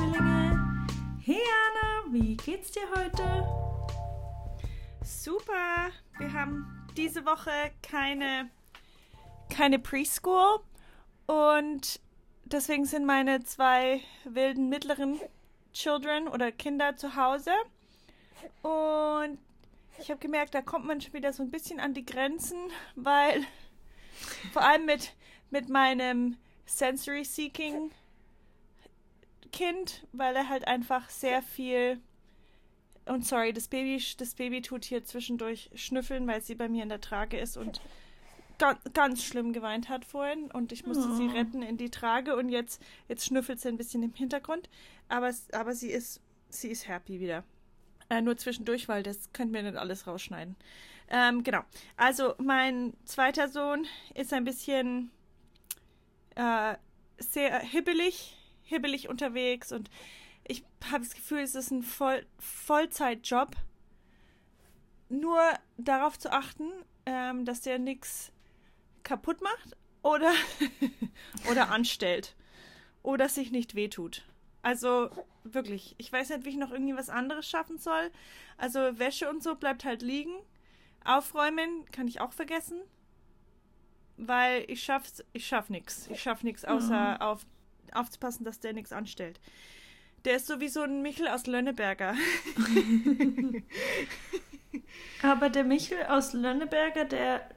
Lieblingszwillinge. Hey Anna, wie geht's dir heute? Super, wir haben diese Woche keine, keine Preschool und deswegen sind meine zwei wilden mittleren Children oder Kinder zu Hause. Und ich habe gemerkt, da kommt man schon wieder so ein bisschen an die Grenzen, weil vor allem mit, mit meinem Sensory Seeking Kind, weil er halt einfach sehr viel und sorry, das Baby, das Baby tut hier zwischendurch schnüffeln, weil sie bei mir in der Trage ist und ganz, ganz schlimm geweint hat vorhin und ich musste oh. sie retten in die Trage und jetzt, jetzt schnüffelt sie ein bisschen im Hintergrund, aber, aber sie ist, sie ist happy wieder. Äh, nur zwischendurch, weil das könnten wir nicht alles rausschneiden. Ähm, genau. Also mein zweiter Sohn ist ein bisschen äh, sehr hibbelig, hibbelig unterwegs und ich habe das Gefühl, es ist ein Voll Vollzeitjob. Nur darauf zu achten, ähm, dass der nichts kaputt macht oder, oder anstellt oder sich nicht wehtut. Also wirklich, ich weiß nicht, wie ich noch irgendwie was anderes schaffen soll. Also Wäsche und so bleibt halt liegen. Aufräumen kann ich auch vergessen, weil ich schaff's, ich schaff nichts. Ich schaff nichts außer mhm. auf, aufzupassen, dass der nichts anstellt. Der ist sowieso ein Michel aus Lönneberger. Aber der Michel aus Lönneberger, der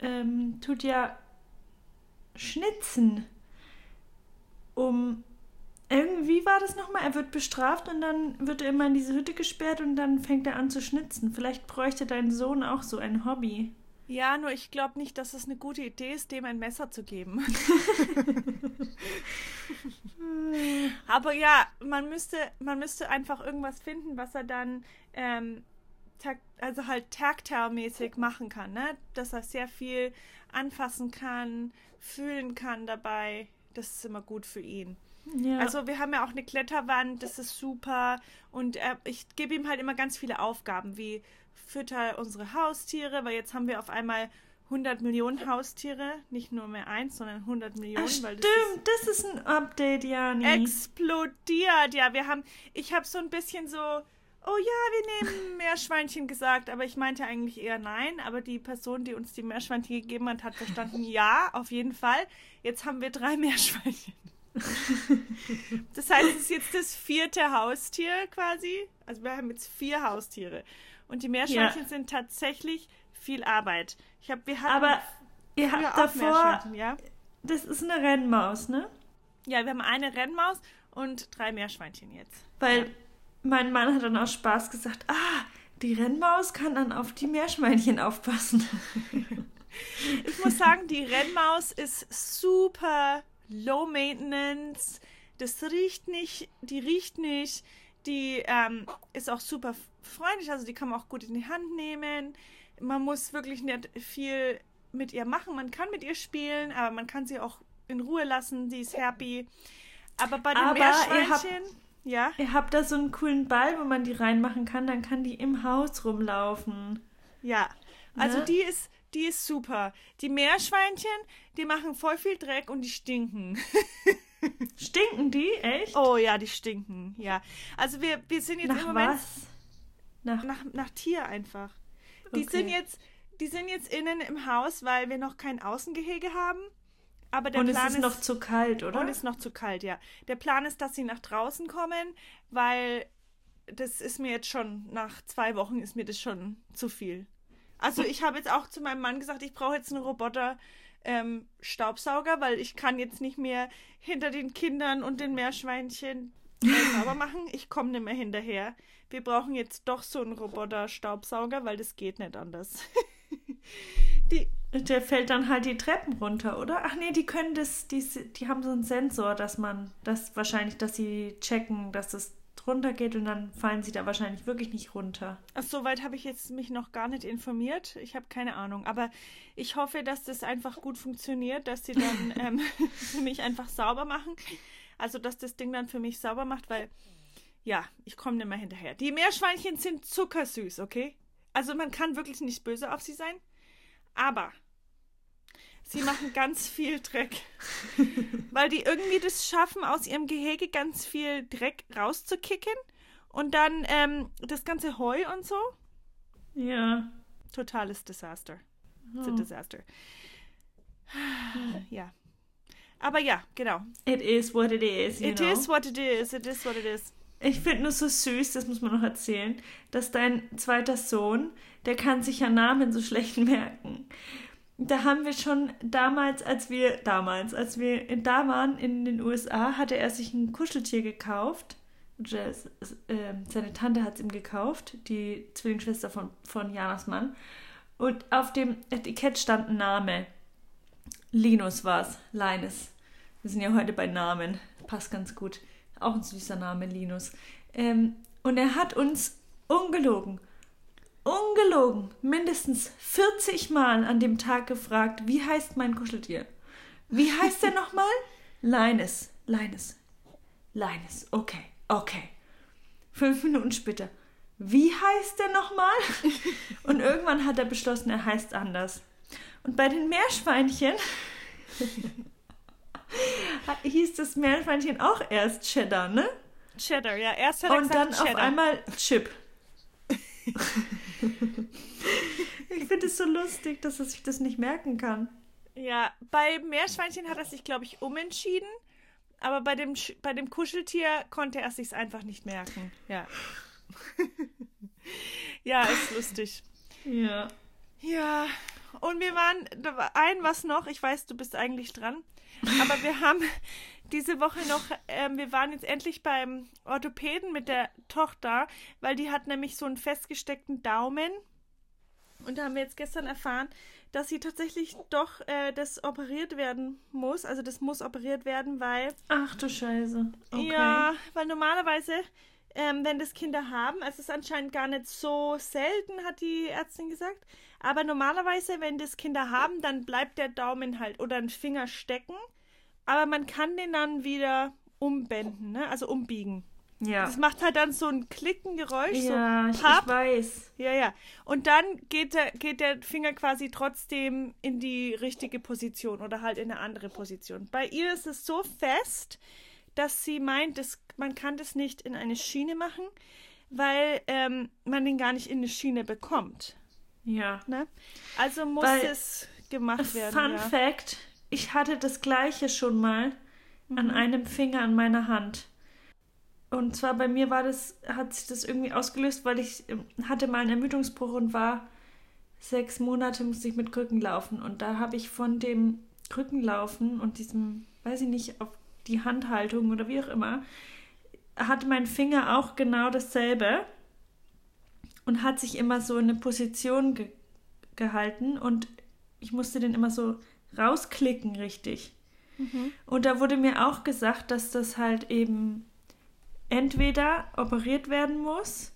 ähm, tut ja schnitzen. Um irgendwie war das nochmal, er wird bestraft und dann wird er immer in diese Hütte gesperrt und dann fängt er an zu schnitzen. Vielleicht bräuchte dein Sohn auch so ein Hobby. Ja, nur ich glaube nicht, dass es eine gute Idee ist, dem ein Messer zu geben. Aber ja, man müsste, man müsste einfach irgendwas finden, was er dann ähm, also halt tactile-mäßig machen kann, ne? Dass er sehr viel anfassen kann, fühlen kann dabei. Das ist immer gut für ihn. Ja. Also wir haben ja auch eine Kletterwand, das ist super. Und äh, ich gebe ihm halt immer ganz viele Aufgaben, wie fütter unsere Haustiere, weil jetzt haben wir auf einmal 100 Millionen Haustiere, nicht nur mehr eins, sondern 100 Millionen. Ach, stimmt, das ist, das ist, ein Update, Jani. Explodiert, ja. Wir haben, ich habe so ein bisschen so, oh ja, wir nehmen Meerschweinchen gesagt, aber ich meinte eigentlich eher nein. Aber die Person, die uns die Meerschweinchen gegeben hat, hat verstanden, ja, auf jeden Fall. Jetzt haben wir drei Meerschweinchen. das heißt, es ist jetzt das vierte Haustier quasi. Also wir haben jetzt vier Haustiere. Und die Meerschweinchen ja. sind tatsächlich viel Arbeit. Ich habe, wir hatten Aber ihr habt davor, ja? Das ist eine Rennmaus, ne? Ja, wir haben eine Rennmaus und drei Meerschweinchen jetzt. Weil ja. mein Mann hat dann aus Spaß gesagt, ah, die Rennmaus kann dann auf die Meerschweinchen aufpassen. ich muss sagen, die Rennmaus ist super low maintenance. Das riecht nicht, die riecht nicht, die ähm, ist auch super freundlich, also die kann man auch gut in die Hand nehmen. Man muss wirklich nicht viel mit ihr machen. Man kann mit ihr spielen, aber man kann sie auch in Ruhe lassen. Die ist happy. Aber bei den aber Meerschweinchen, ja. Ihr habt da so einen coolen Ball, wo man die reinmachen kann, dann kann die im Haus rumlaufen. Ja. Also ne? die ist, die ist super. Die Meerschweinchen, die machen voll viel Dreck und die stinken. stinken die? Echt? Oh ja, die stinken. Ja. Also wir, wir sind jetzt nach im Moment. Was? Nach, nach, nach Tier einfach. Die okay. sind jetzt, die sind jetzt innen im Haus, weil wir noch kein Außengehege haben. Aber der und Plan es ist, ist noch zu kalt, oder? Und es ist noch zu kalt, ja. Der Plan ist, dass sie nach draußen kommen, weil das ist mir jetzt schon, nach zwei Wochen ist mir das schon zu viel. Also ich habe jetzt auch zu meinem Mann gesagt, ich brauche jetzt einen Roboter ähm, Staubsauger, weil ich kann jetzt nicht mehr hinter den Kindern und den Meerschweinchen sauber machen. Ich komme nicht mehr hinterher. Wir brauchen jetzt doch so einen Roboter Staubsauger, weil das geht nicht anders. die, der fällt dann halt die Treppen runter, oder? Ach nee, die können das, die, die haben so einen Sensor, dass man, das wahrscheinlich, dass sie checken, dass es runtergeht und dann fallen sie da wahrscheinlich wirklich nicht runter. Ach, so weit habe ich jetzt mich noch gar nicht informiert. Ich habe keine Ahnung. Aber ich hoffe, dass das einfach gut funktioniert, dass sie dann ähm, für mich einfach sauber machen. Also, dass das Ding dann für mich sauber macht, weil, ja, ich komme nicht mehr hinterher. Die Meerschweinchen sind zuckersüß, okay? Also, man kann wirklich nicht böse auf sie sein. Aber Sie machen ganz viel Dreck. Weil die irgendwie das schaffen, aus ihrem Gehege ganz viel Dreck rauszukicken. Und dann ähm, das ganze Heu und so. Ja. Totales Desaster. It's a Oh. disaster. Ja. Aber ja, genau. It is what it is. You It know? is what it is. It is what it is. Ich finde nur so süß, das muss man noch erzählen, dass dein zweiter Sohn, der kann sich ja Namen so schlecht merken. Da haben wir schon damals, als wir damals, als wir da waren in den USA, hatte er sich ein Kuscheltier gekauft. Es- ähm, seine Tante hat es ihm gekauft, die Zwillingsschwester von, von Janas Mann. Und auf dem Etikett stand ein Name. Linus war es, Linus. Wir sind ja heute bei Namen. Passt ganz gut. Auch ein süßer Name, Linus. Ähm, und er hat uns ungelogen, ungelogen, mindestens 40 Mal an dem Tag gefragt, wie heißt mein Kuscheltier? Wie heißt der nochmal? Linus, Linus, Linus. Okay, okay. Fünf Minuten später. Wie heißt der nochmal? Und irgendwann hat er beschlossen, er heißt anders. Und bei den Meerschweinchen hieß das Meerschweinchen auch erst Cheddar, ne? Cheddar, ja. Erst hat er Und dann auf Cheddar. einmal Chip. ich finde es so lustig, dass er sich das nicht merken kann. Ja, bei Meerschweinchen hat er sich, glaube ich, umentschieden. Aber bei dem, Sch- bei dem Kuscheltier konnte er sich's einfach nicht merken. Ja. ja, ist lustig. Ja. Ja, und wir waren, ein was noch, ich weiß, du bist eigentlich dran, aber wir haben diese Woche noch, ähm, wir waren jetzt endlich beim Orthopäden mit der Tochter, weil die hat nämlich so einen festgesteckten Daumen und da haben wir jetzt gestern erfahren, dass sie tatsächlich doch äh, das operiert werden muss, also das muss operiert werden, weil Ach du Scheiße. Okay. ja, weil normalerweise, ähm, wenn das Kinder haben, also es ist anscheinend gar nicht so selten, hat die Ärztin gesagt, aber normalerweise, wenn das Kinder haben, dann bleibt der Daumen halt oder ein Finger stecken, aber man kann den dann wieder umbinden, ne? also umbiegen. Ja. Das macht halt dann so ein Klickengeräusch, Ja, ich, so ich Papp. weiß. Ja, ja. Und dann geht der, geht der Finger quasi trotzdem in die richtige Position oder halt in eine andere Position. Bei ihr ist es so fest, dass sie meint, dass man kann das nicht in eine Schiene machen, weil ähm, man den gar nicht in eine Schiene bekommt. Ja. Ne? Also muss Weil- es gemacht werden. Fun ja. Fact: Ich hatte das gleiche schon mal an Mhm. einem Finger an meiner Hand. Und zwar bei mir war das, hat sich das irgendwie ausgelöst, weil ich ähm, hatte mal einen Ermüdungsbruch und war sechs Monate musste ich mit Krücken laufen. Und da habe ich von dem Krückenlaufen und diesem, weiß ich nicht, auf die Handhaltung oder wie auch immer, hatte mein Finger auch genau dasselbe und hat sich immer so in eine Position ge gehalten und ich musste den immer so rausklicken, richtig. Mhm. Und da wurde mir auch gesagt, dass das halt eben entweder operiert werden muss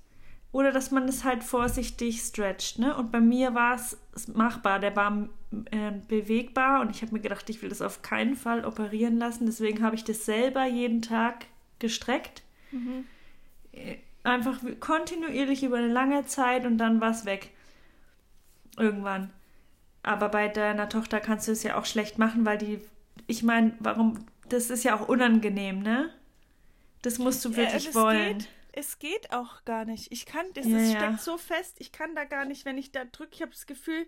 oder dass man es halt vorsichtig stretcht. Ne? Und bei mir war es machbar, der war äh, bewegbar und ich habe mir gedacht, ich will das auf keinen Fall operieren lassen. Deswegen habe ich das selber jeden Tag gestreckt. Mhm. Äh, Einfach kontinuierlich über eine lange Zeit und dann war es weg. Irgendwann. Aber bei deiner Tochter kannst du es ja auch schlecht machen, weil die, ich meine, warum, das ist ja auch unangenehm, ne? Das musst du Ja, wirklich es wollen. Geht, es geht auch gar nicht. Ich kann, das, Ja, das ja. steckt so fest, ich kann da gar nicht, wenn ich da drücke, ich habe das Gefühl,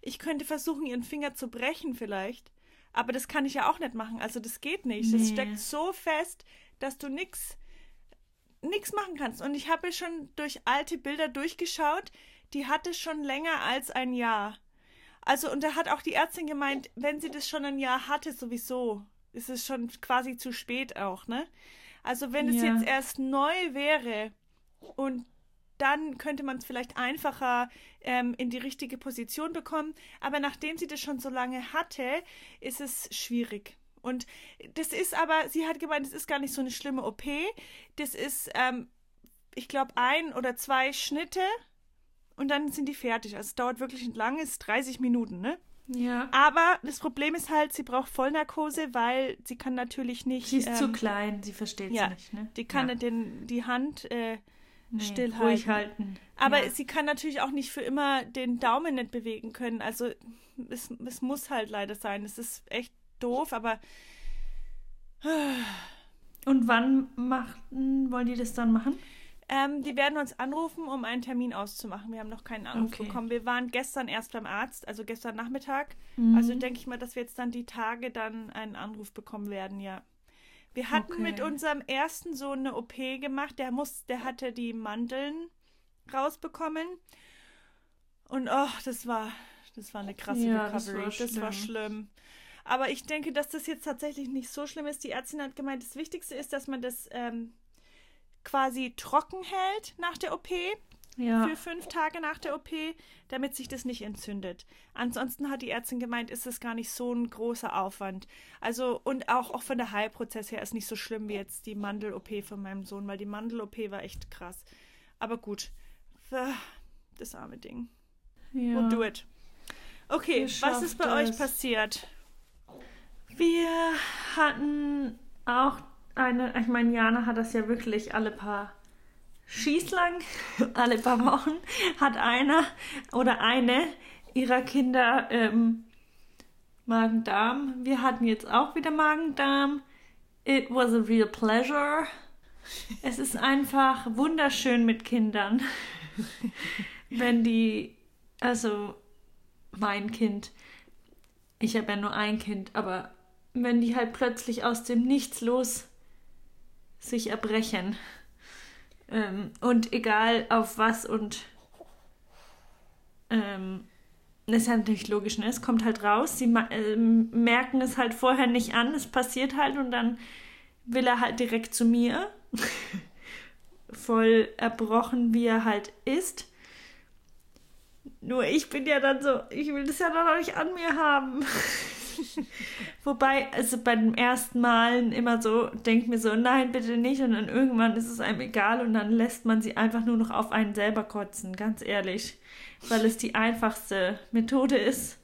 ich könnte versuchen, ihren Finger zu brechen vielleicht. Aber das kann ich ja auch nicht machen. Also das geht nicht. Das Nee. steckt so fest, dass du nix nix machen kannst. Und ich habe schon durch alte Bilder durchgeschaut, die hatte schon länger als ein Jahr. Also, und da hat auch die Ärztin gemeint, wenn sie das schon ein Jahr hatte, sowieso, ist es schon quasi zu spät auch, ne? Also, wenn es Ja. jetzt erst neu wäre und dann könnte man es vielleicht einfacher ähm, in die richtige Position bekommen. Aber nachdem sie das schon so lange hatte, ist es schwierig. Und das ist aber, sie hat gemeint, das ist gar nicht so eine schlimme OP. Das ist, ähm, ich glaube, ein oder zwei Schnitte und dann sind die fertig. Also es dauert wirklich lang, es ist 30 Minuten, ne? Ja. Aber das Problem ist halt, sie braucht Vollnarkose, weil sie kann natürlich nicht. Sie ist zu ähm, klein, sie versteht es ja, nicht, ne? Die kann ja. nicht den, die Hand äh, Nee, stillhalten. ruhig halten. Aber ja. sie kann natürlich auch nicht für immer den Daumen nicht bewegen können. Also es, es muss halt leider sein. Es ist echt doof, aber Und wann machten, wollen die das dann machen? Ähm, die werden uns anrufen, um einen Termin auszumachen. Wir haben noch keinen Anruf Okay. bekommen. Wir waren gestern erst beim Arzt, also gestern Nachmittag. Mhm. Also denke ich mal, dass wir jetzt dann die Tage dann einen Anruf bekommen werden, ja. Wir hatten Okay. mit unserem ersten Sohn eine OP gemacht. Der muss, der hatte die Mandeln rausbekommen. Und oh, das war, das war eine krasse Ja, das Recovery. war das war schlimm. schlimm. Aber ich denke, dass das jetzt tatsächlich nicht so schlimm ist. Die Ärztin hat gemeint, das Wichtigste ist, dass man das ähm, quasi trocken hält nach der OP ja. für fünf Tage nach der OP, damit sich das nicht entzündet. Ansonsten hat die Ärztin gemeint, ist das gar nicht so ein großer Aufwand. Also, und auch, auch von der Heilprozess her ist nicht so schlimm wie jetzt die Mandel-OP von meinem Sohn, weil die Mandel-OP war echt krass. Aber gut, äh, das arme Ding. ja. We'll do it. Okay, was ist bei schafft euch es. passiert? Wir hatten auch eine, ich meine, Jana hat das ja wirklich alle paar Schießlang, alle paar Wochen, hat einer oder eine ihrer Kinder ähm, Magen-Darm. Wir hatten jetzt auch wieder Magen-Darm. It was a real pleasure. Es ist einfach wunderschön mit Kindern. Wenn die, also mein Kind, ich habe ja nur ein Kind, aber wenn die halt plötzlich aus dem Nichts los sich erbrechen ähm, und egal auf was und ähm, das ist ja natürlich logisch, ne? Es kommt halt raus, sie ähm, merken es halt vorher nicht an, es passiert halt und dann will er halt direkt zu mir, voll erbrochen, wie er halt ist. Nur ich bin ja dann so, ich will das ja dann auch nicht an mir haben. Wobei, also bei den ersten Malen immer so, denkt mir so, nein, bitte nicht. Und dann irgendwann ist es einem egal und dann lässt man sie einfach nur noch auf einen selber kotzen, ganz ehrlich. Weil es die einfachste Methode ist.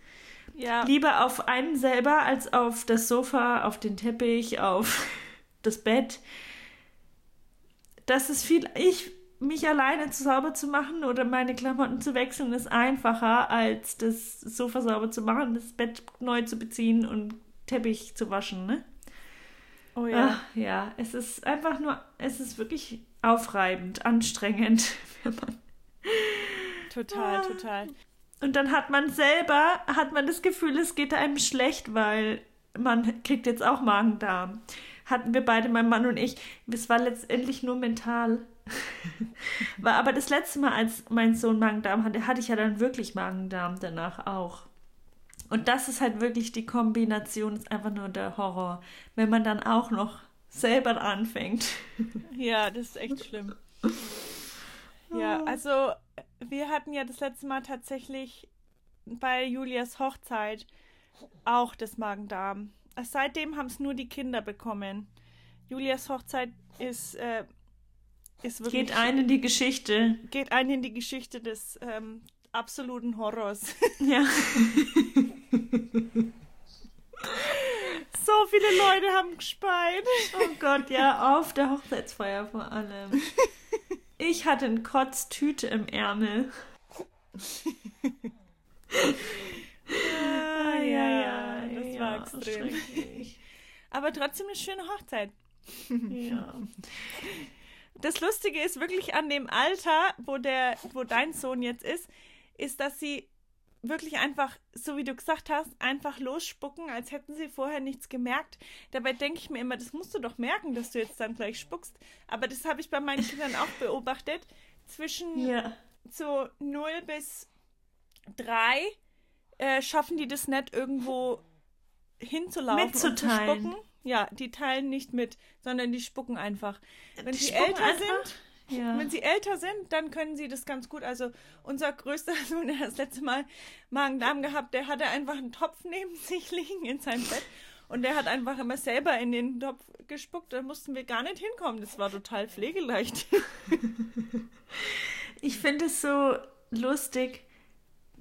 Ja, Lieber auf einen selber als auf das Sofa, auf den Teppich, auf das Bett. Das ist viel. Ich, mich alleine zu sauber zu machen oder meine Klamotten zu wechseln, ist einfacher, als das Sofa sauber zu machen, das Bett neu zu beziehen und Teppich zu waschen, ne? oh ja. Ach, ja, es ist einfach nur, es ist wirklich aufreibend, anstrengend. Total, Ah. total. Und dann hat man selber, hat man das Gefühl, es geht einem schlecht, weil man kriegt jetzt auch Magen-Darm. Hatten wir beide, mein Mann und ich. Es war letztendlich nur mental. war aber das letzte Mal, als mein Sohn Magen-Darm hatte, hatte ich ja dann wirklich Magen-Darm danach auch. Und das ist halt wirklich die Kombination, ist einfach nur der Horror. Wenn man dann auch noch selber anfängt. Ja, das ist echt schlimm. Ja, also wir hatten ja das letzte Mal tatsächlich bei Julias Hochzeit auch das Magen-Darm. Seitdem haben es nur die Kinder bekommen. Julias Hochzeit ist, äh. Geht ein in die Geschichte. geht ein in die Geschichte des ähm, absoluten Horrors. Ja. so viele Leute haben gespeint. Oh Gott, ja, auf der Hochzeitsfeier vor allem. Ich hatte eine Kotztüte im Ärmel. Ah, ja, ja, das war ja, extrem. schrecklich. Aber trotzdem eine schöne Hochzeit. Ja. Das Lustige ist wirklich an dem Alter, wo der, wo dein Sohn jetzt ist, ist, dass sie wirklich einfach, so wie du gesagt hast, einfach losspucken, als hätten sie vorher nichts gemerkt. Dabei denke ich mir immer, das musst du doch merken, dass du jetzt dann gleich spuckst. Aber das habe ich bei meinen Kindern auch beobachtet. Zwischen ja. so 0 bis 3 äh, schaffen die das nicht irgendwo hinzulaufen und zu Mitzuteilen. spucken. Ja, die teilen nicht mit, sondern die spucken einfach. Wenn Die sie älter einfach? sind, Ja. wenn sie älter sind, dann können sie das ganz gut. Also unser größter Sohn, der das letzte Mal Magen-Darm gehabt, der hatte einfach einen Topf neben sich liegen in seinem Bett. Und der hat einfach immer selber in den Topf gespuckt. Da mussten wir gar nicht hinkommen. Das war total pflegeleicht. Ich finde es so lustig,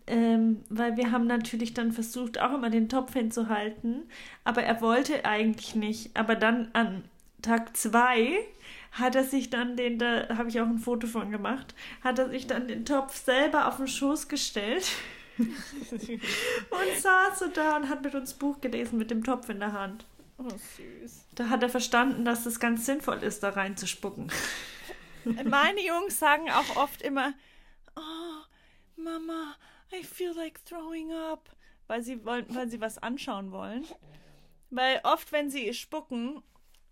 ähm, weil wir haben natürlich dann versucht, auch immer den Topf hinzuhalten, aber er wollte eigentlich nicht. Aber dann an Tag zwei hat er sich dann den, da habe ich auch ein Foto von gemacht, hat er sich dann den Topf selber auf den Schoß gestellt und saß so da und hat mit uns Buch gelesen mit dem Topf in der Hand. Oh, süß. Da hat er verstanden, dass es ganz sinnvoll ist, da reinzuspucken. Meine Jungs sagen auch oft immer, oh, Mama, I feel like throwing up, weil sie wollen, weil sie was anschauen wollen. Weil oft, wenn sie spucken,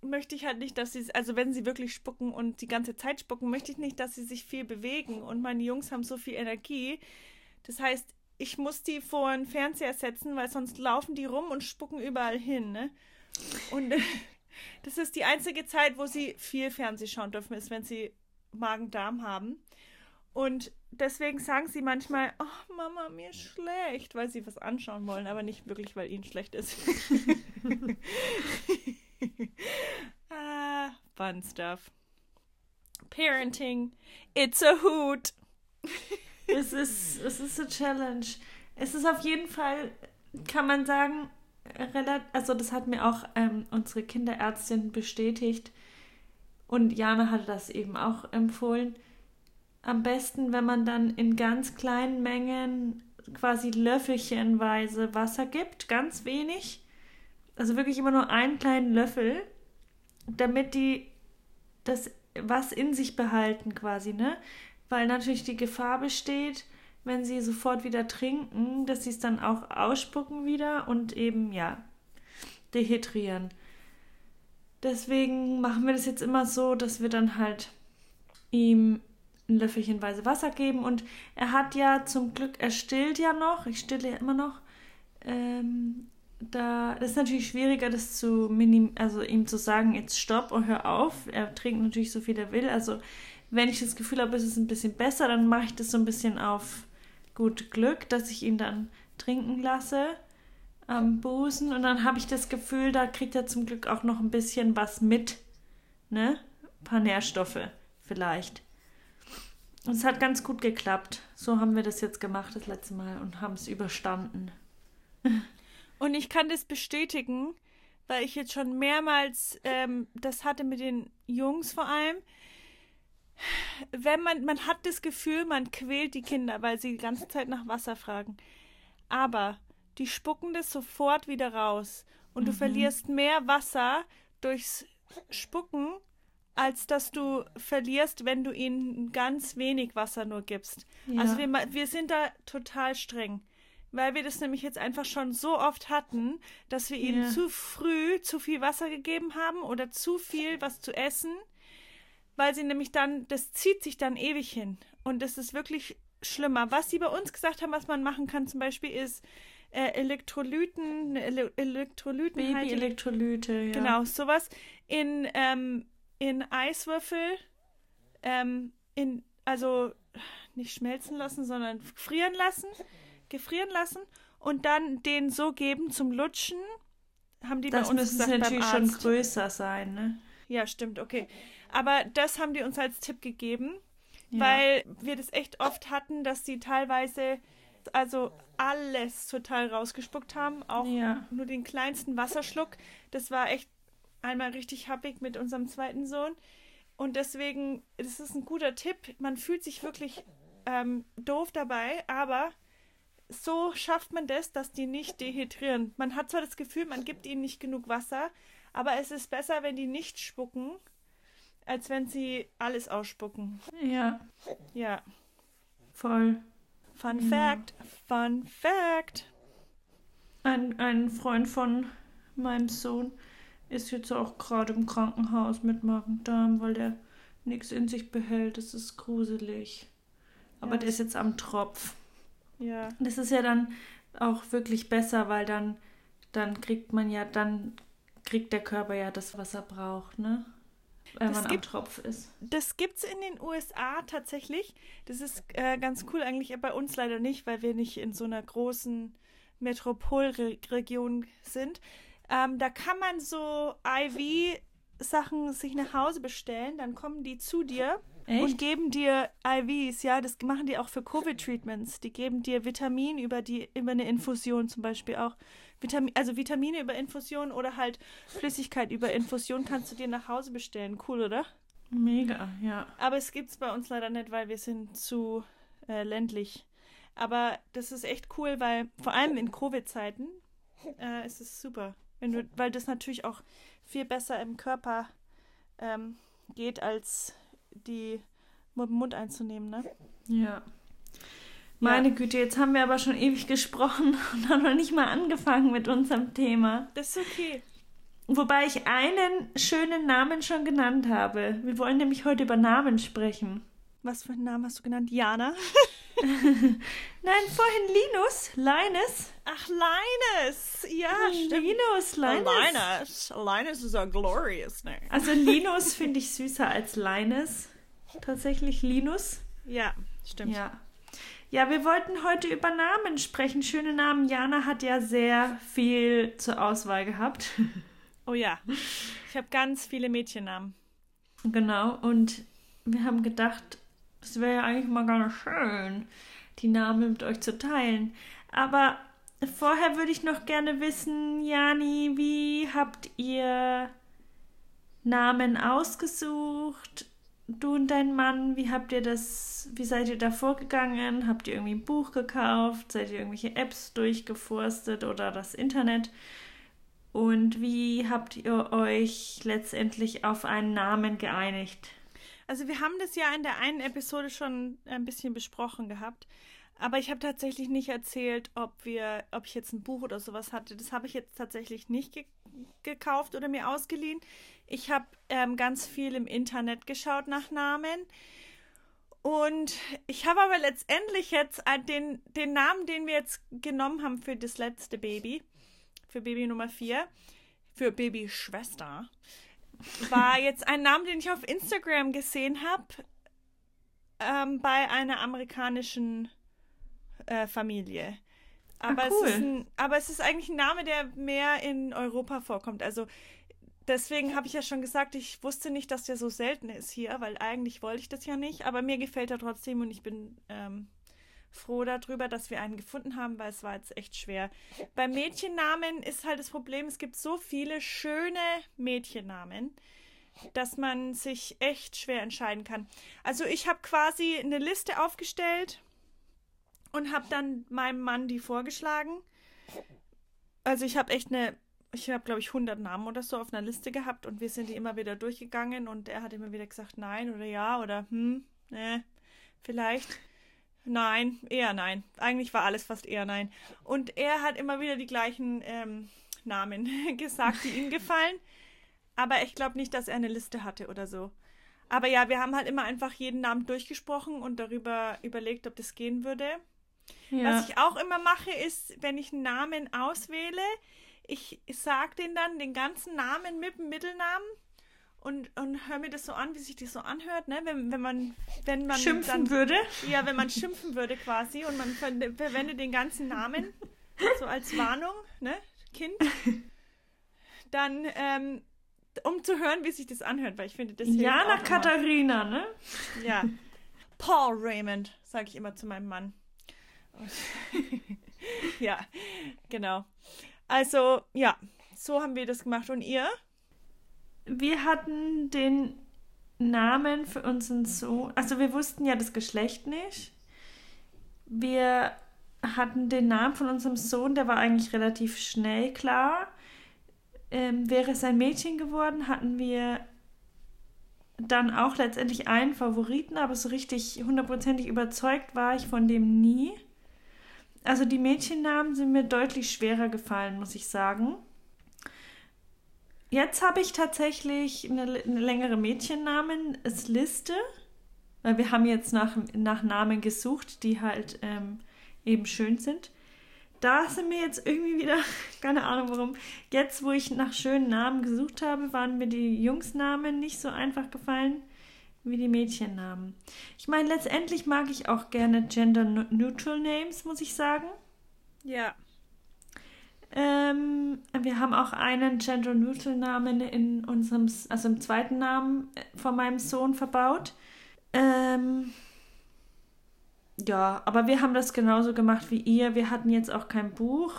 möchte ich halt nicht, dass sie, also wenn sie wirklich spucken und die ganze Zeit spucken, möchte ich nicht, dass sie sich viel bewegen. Und meine Jungs haben so viel Energie. Das heißt, ich muss die vor einen Fernseher setzen, weil sonst laufen die rum und spucken überall hin. Ne? Und das ist die einzige Zeit, wo sie viel Fernseh schauen dürfen, ist, wenn sie Magen-Darm haben. Und deswegen sagen sie manchmal, oh Mama, mir ist schlecht, weil sie was anschauen wollen, aber nicht wirklich, weil ihnen schlecht ist. ah, fun stuff. Parenting, it's a hoot. es ist, es ist eine Challenge. Es ist auf jeden Fall, kann man sagen, also das hat mir auch ähm, unsere Kinderärztin bestätigt und Jana hatte das eben auch empfohlen. Am besten, wenn man dann in ganz kleinen Mengen quasi löffelchenweise Wasser gibt, ganz wenig. Also wirklich immer nur einen kleinen Löffel, damit die das was in sich behalten quasi, ne? Weil natürlich die Gefahr besteht, wenn sie sofort wieder trinken, dass sie es dann auch ausspucken wieder und eben, ja, dehydrieren. Deswegen machen wir das jetzt immer so, dass wir dann halt ihm ein Löffelchenweise Wasser geben und er hat ja zum Glück, er stillt ja noch, ich stille ja immer noch. Ähm, da das ist natürlich schwieriger, das zu minim, also ihm zu sagen, jetzt stopp und hör auf. Er trinkt natürlich so viel er will. Also wenn ich das Gefühl habe, es ist ein bisschen besser, dann mache ich das so ein bisschen auf gut Glück, dass ich ihn dann trinken lasse am Busen und dann habe ich das Gefühl, da kriegt er zum Glück auch noch ein bisschen was mit, ne? Ein paar Nährstoffe vielleicht. Und es hat ganz gut geklappt. So haben wir das jetzt gemacht das letzte Mal und haben es überstanden. Und ich kann das bestätigen, weil ich jetzt schon mehrmals ähm, das hatte mit den Jungs vor allem wenn man, man hat das Gefühl, man quält die Kinder, weil sie die ganze Zeit nach Wasser fragen. Aber die spucken das sofort wieder raus. Und mhm. du verlierst mehr Wasser durchs Spucken, als dass du verlierst, wenn du ihnen ganz wenig Wasser nur gibst. Ja. Also wir, wir sind da total streng. Weil wir das nämlich jetzt einfach schon so oft hatten, dass wir ihnen ja. zu früh zu viel Wasser gegeben haben oder zu viel was zu essen weil sie nämlich dann, das zieht sich dann ewig hin. Und das ist wirklich schlimmer. Was sie bei uns gesagt haben, was man machen kann, zum Beispiel ist äh, Elektrolyten, Ele Elektrolyten. Baby-Elektrolyte, ja. Genau, sowas in, ähm, in Eiswürfel, ähm, in, also nicht schmelzen lassen, sondern frieren lassen, gefrieren lassen und dann den so geben zum Lutschen. Haben die das bei uns müssen gesagt, natürlich schon größer sein, ne? Ja, stimmt, okay. Aber das haben die uns als Tipp gegeben, ja. weil wir das echt oft hatten, dass die teilweise also alles total rausgespuckt haben, auch ja. nur den kleinsten Wasserschluck. Das war echt einmal richtig happig mit unserem zweiten Sohn. Und deswegen, das ist ein guter Tipp. Man fühlt sich wirklich ähm, doof dabei, aber so schafft man das, dass die nicht dehydrieren. Man hat zwar das Gefühl, man gibt ihnen nicht genug Wasser, aber es ist besser, wenn die nicht spucken, als wenn sie alles ausspucken. Ja. Ja. Voll. Fun ja. Fact. Fun Fact. Ein, ein Freund von meinem Sohn ist jetzt auch gerade im Krankenhaus mit Magen-Darm, weil der nichts in sich behält. Das ist gruselig. Aber ja. der ist jetzt am Tropf. Ja. Das ist ja dann auch wirklich besser, weil dann, dann kriegt man ja, dann kriegt der Körper ja das, was er braucht, ne? wenn das man gibt, am Tropf ist. Das gibt es in den USA tatsächlich. Das ist äh, ganz cool eigentlich, bei uns leider nicht, weil wir nicht in so einer großen Metropolregion sind. Ähm, da kann man so IV-Sachen sich nach Hause bestellen, dann kommen die zu dir Echt? und geben dir IVs. Ja, das machen die auch für Covid-Treatments. Die geben dir Vitamin über, die, über eine Infusion zum Beispiel auch. Vitamin, also Vitamine über Infusion oder halt Flüssigkeit über Infusion kannst du dir nach Hause bestellen. Cool, oder? Mega, ja. Aber es gibt es bei uns leider nicht, weil wir sind zu äh, ländlich. Aber das ist echt cool, weil vor allem in Covid-Zeiten äh, ist es super. Du, weil das natürlich auch viel besser im Körper ähm, geht, als die mit dem Mund einzunehmen, ne? Ja. Meine ja. Güte, jetzt haben wir aber schon ewig gesprochen und haben noch nicht mal angefangen mit unserem Thema. Das ist okay. Wobei ich einen schönen Namen schon genannt habe. Wir wollen nämlich heute über Namen sprechen. Was für einen Namen hast du genannt? Jana? Nein, vorhin Linus, Linus. Ach, Linus. Ja, stimmt. Linus, Linus. Linus. Linus is a glorious name. Also Linus finde ich süßer als Linus. Tatsächlich Linus. Ja, stimmt. Ja. Ja, wir wollten heute über Namen sprechen. Schöne Namen. Jana hat ja sehr viel zur Auswahl gehabt. Oh ja. Ich habe ganz viele Mädchennamen. Genau. Und wir haben gedacht, es wäre ja eigentlich mal ganz schön, die Namen mit euch zu teilen. Aber vorher würde ich noch gerne wissen, Jani, wie habt ihr Namen ausgesucht? Du und dein Mann, wie habt ihr das, wie seid ihr da vorgegangen? Habt ihr irgendwie ein Buch gekauft? Seid ihr irgendwelche Apps durchgeforstet oder das Internet? Und wie habt ihr euch letztendlich auf einen Namen geeinigt? Also wir haben das ja in der einen Episode schon ein bisschen besprochen gehabt, aber ich habe tatsächlich nicht erzählt, ob wir, ob ich jetzt ein Buch oder sowas hatte. Das habe ich jetzt tatsächlich nicht ge gekauft oder mir ausgeliehen. Ich habe ähm, ganz viel im Internet geschaut nach Namen. Und ich habe aber letztendlich jetzt den, den Namen, den wir jetzt genommen haben für das letzte Baby, für Baby Nummer 4, für Babyschwester, war jetzt ein Name, den ich auf Instagram gesehen habe, ähm, bei einer amerikanischen äh, Familie. Ah, aber, ah, cool. es ist ein, aber es ist eigentlich ein Name, der mehr in Europa vorkommt. Also deswegen habe ich ja schon gesagt, ich wusste nicht, dass der so selten ist hier, weil eigentlich wollte ich das ja nicht. Aber mir gefällt er trotzdem und ich bin ähm, froh darüber, dass wir einen gefunden haben, weil es war jetzt echt schwer. Bei Mädchennamen ist halt das Problem, es gibt so viele schöne Mädchennamen, dass man sich echt schwer entscheiden kann. Also ich habe quasi eine Liste aufgestellt und habe dann meinem Mann die vorgeschlagen. Also ich habe echt eine, ich habe glaube ich 100 Namen oder so auf einer Liste gehabt und wir sind die immer wieder durchgegangen und er hat immer wieder gesagt nein oder ja oder hm, ne, vielleicht. Nein, eher nein. Eigentlich war alles fast eher nein. Und er hat immer wieder die gleichen ähm, Namen gesagt, die ihm gefallen. Aber ich glaube nicht, dass er eine Liste hatte oder so. Aber ja, wir haben halt immer einfach jeden Namen durchgesprochen und darüber überlegt, ob das gehen würde. Ja. Was ich auch immer mache, ist, wenn ich einen Namen auswähle, ich sage den dann den ganzen Namen mit dem Mittelnamen und, und hör mir das so an, wie sich das so anhört, ne? Wenn, wenn man, wenn man schimpfen dann, würde. Ja, wenn man schimpfen würde quasi und man verwendet den ganzen Namen so als Warnung, ne? Kind. Dann, ähm, um zu hören, wie sich das anhört, weil ich finde, das Ja, nach Katharina, ne? Ja. Paul Raymond, sage ich immer zu meinem Mann. ja, genau. Also, ja, so haben wir das gemacht. Und ihr? Wir hatten den Namen für unseren Sohn, also wir wussten ja das Geschlecht nicht. Wir hatten den Namen von unserem Sohn, der war eigentlich relativ schnell klar. Ähm, wäre es ein Mädchen geworden, hatten wir dann auch letztendlich einen Favoriten, aber so richtig hundertprozentig überzeugt war ich von dem nie. Also die Mädchennamen sind mir deutlich schwerer gefallen, muss ich sagen. Jetzt habe ich tatsächlich eine, eine längere Mädchennamensliste, weil wir haben jetzt nach, nach Namen gesucht, die halt ähm, eben schön sind. Da sind mir jetzt irgendwie wieder, keine Ahnung warum, jetzt wo ich nach schönen Namen gesucht habe, waren mir die Jungsnamen nicht so einfach gefallen wie die Mädchennamen. Ich meine, letztendlich mag ich auch gerne Gender-Neutral Names, muss ich sagen. Ja. Ähm, wir haben auch einen Gender-Neutral-Namen in unserem, also im zweiten Namen äh, von meinem Sohn verbaut. Ähm, ja, aber wir haben das genauso gemacht wie ihr. Wir hatten jetzt auch kein Buch.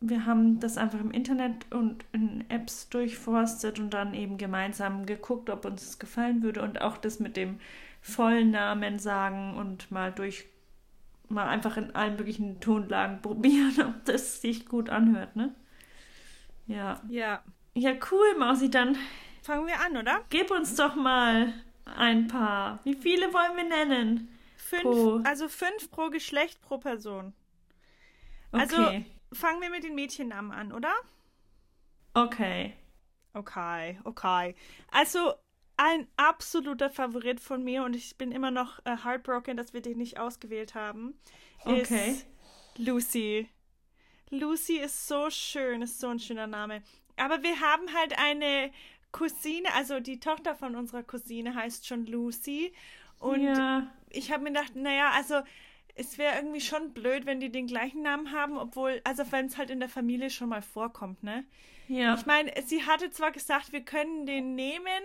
wir haben das einfach im Internet und in Apps durchforstet und dann eben gemeinsam geguckt, ob uns es gefallen würde und auch das mit dem vollen Namen sagen und mal durch mal einfach in allen möglichen Tonlagen probieren, ob das sich gut anhört, ne? Ja. Ja. Ja, cool, Mausi, dann Fangen wir an, oder? gib uns doch mal ein paar. Wie viele wollen wir nennen? Fünf, Pro. also fünf pro Geschlecht pro Person. Okay. Also fangen wir mit den Mädchennamen an, oder? okay. Okay, okay. Also ein absoluter Favorit von mir und ich bin immer noch äh, heartbroken, dass wir den nicht ausgewählt haben. Okay. Ist Lucy. Lucy ist so schön, ist so ein schöner Name. Aber wir haben halt eine Cousine, also die Tochter von unserer Cousine heißt schon Lucy. Und ja. ich habe mir gedacht, naja, also es wäre irgendwie schon blöd, wenn die den gleichen Namen haben, obwohl, also wenn es halt in der Familie schon mal vorkommt, ne? Ja. Ich meine, sie hatte zwar gesagt, wir können den nehmen,